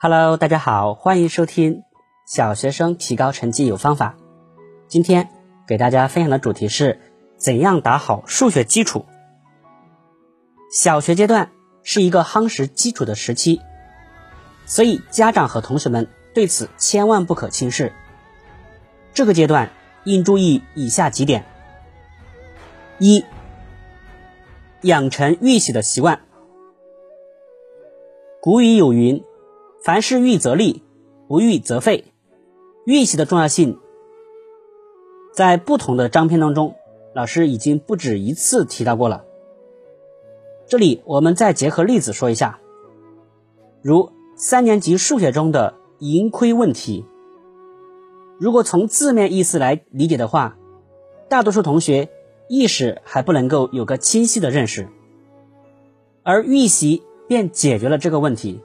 Hello，大家好，欢迎收听小学生提高成绩有方法。今天给大家分享的主题是怎样打好数学基础。小学阶段是一个夯实基础的时期，所以家长和同学们对此千万不可轻视。这个阶段应注意以下几点：一、养成预习的习惯。古语有云：“凡事预则立，不预则废。”预习的重要性，在不同的章篇当中，老师已经不止一次提到过了。这里我们再结合例子说一下，如三年级数学中的盈亏问题。如果从字面意思来理解的话，大多数同学意识还不能够有个清晰的认识，而预习。便解决了这个问题，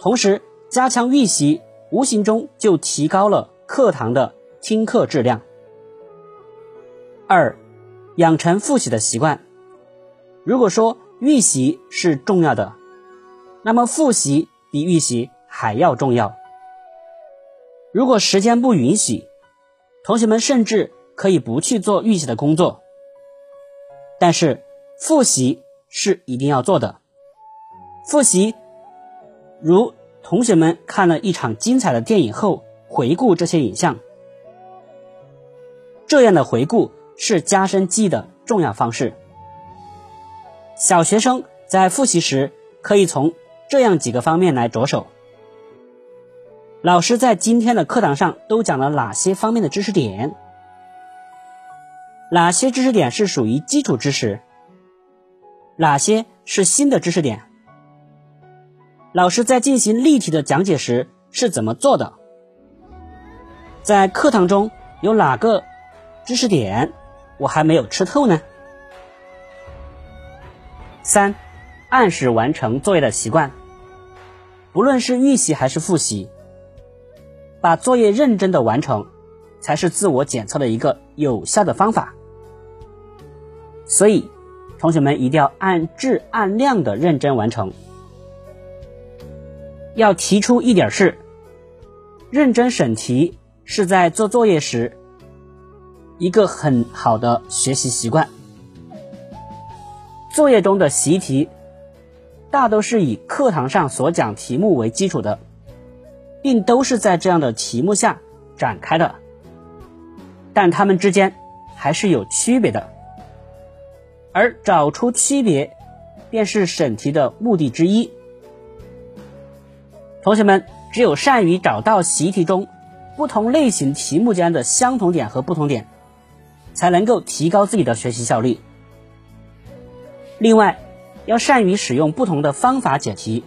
同时加强预习，无形中就提高了课堂的听课质量。二，养成复习的习惯。如果说预习是重要的，那么复习比预习还要重要。如果时间不允许，同学们甚至可以不去做预习的工作，但是复习是一定要做的。复习，如同学们看了一场精彩的电影后，回顾这些影像，这样的回顾是加深记忆的重要方式。小学生在复习时，可以从这样几个方面来着手。老师在今天的课堂上都讲了哪些方面的知识点？哪些知识点是属于基础知识？哪些是新的知识点？老师在进行例题的讲解时是怎么做的？在课堂中有哪个知识点我还没有吃透呢？三、按时完成作业的习惯，不论是预习还是复习，把作业认真的完成，才是自我检测的一个有效的方法。所以，同学们一定要按质按量的认真完成。要提出一点是，认真审题是在做作业时一个很好的学习习惯。作业中的习题大都是以课堂上所讲题目为基础的，并都是在这样的题目下展开的，但它们之间还是有区别的，而找出区别便是审题的目的之一。同学们只有善于找到习题中不同类型题目间的相同点和不同点，才能够提高自己的学习效率。另外，要善于使用不同的方法解题，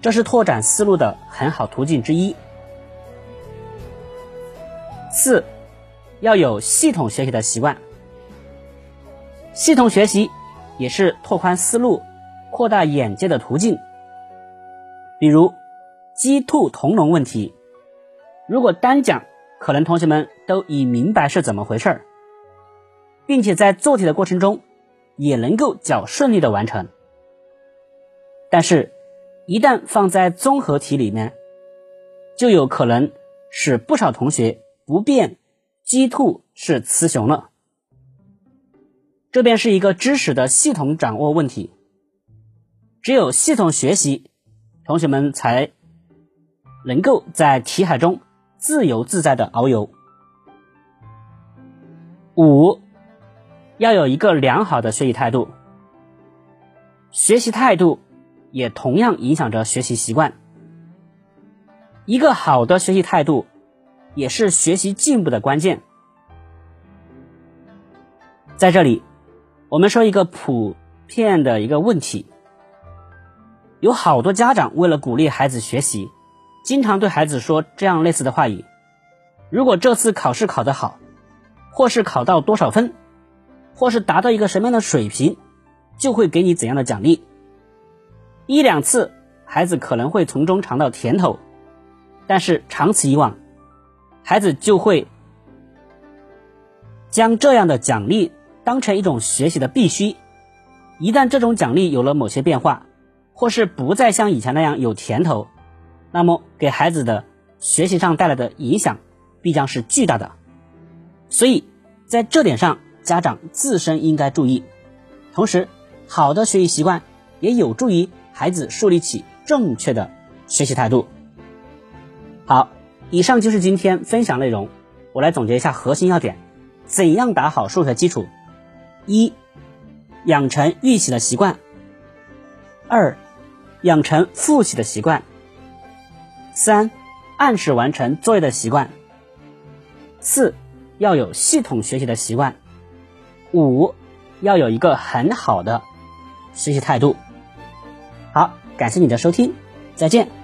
这是拓展思路的很好途径之一。四，要有系统学习的习惯。系统学习也是拓宽思路、扩大眼界的途径。比如鸡兔同笼问题，如果单讲，可能同学们都已明白是怎么回事儿，并且在做题的过程中也能够较顺利的完成。但是，一旦放在综合题里面，就有可能使不少同学不辨鸡兔是雌雄了。这便是一个知识的系统掌握问题，只有系统学习。同学们才能够在题海中自由自在的遨游。五，要有一个良好的学习态度，学习态度也同样影响着学习习惯。一个好的学习态度也是学习进步的关键。在这里，我们说一个普遍的一个问题。有好多家长为了鼓励孩子学习，经常对孩子说这样类似的话语：如果这次考试考得好，或是考到多少分，或是达到一个什么样的水平，就会给你怎样的奖励。一两次孩子可能会从中尝到甜头，但是长此以往，孩子就会将这样的奖励当成一种学习的必须。一旦这种奖励有了某些变化，或是不再像以前那样有甜头，那么给孩子的学习上带来的影响必将是巨大的。所以在这点上，家长自身应该注意。同时，好的学习习惯也有助于孩子树立起正确的学习态度。好，以上就是今天分享内容。我来总结一下核心要点：怎样打好数学基础？一、养成预习的习惯；二、养成复习的习惯；三、按时完成作业的习惯；四、要有系统学习的习惯；五、要有一个很好的学习态度。好，感谢你的收听，再见。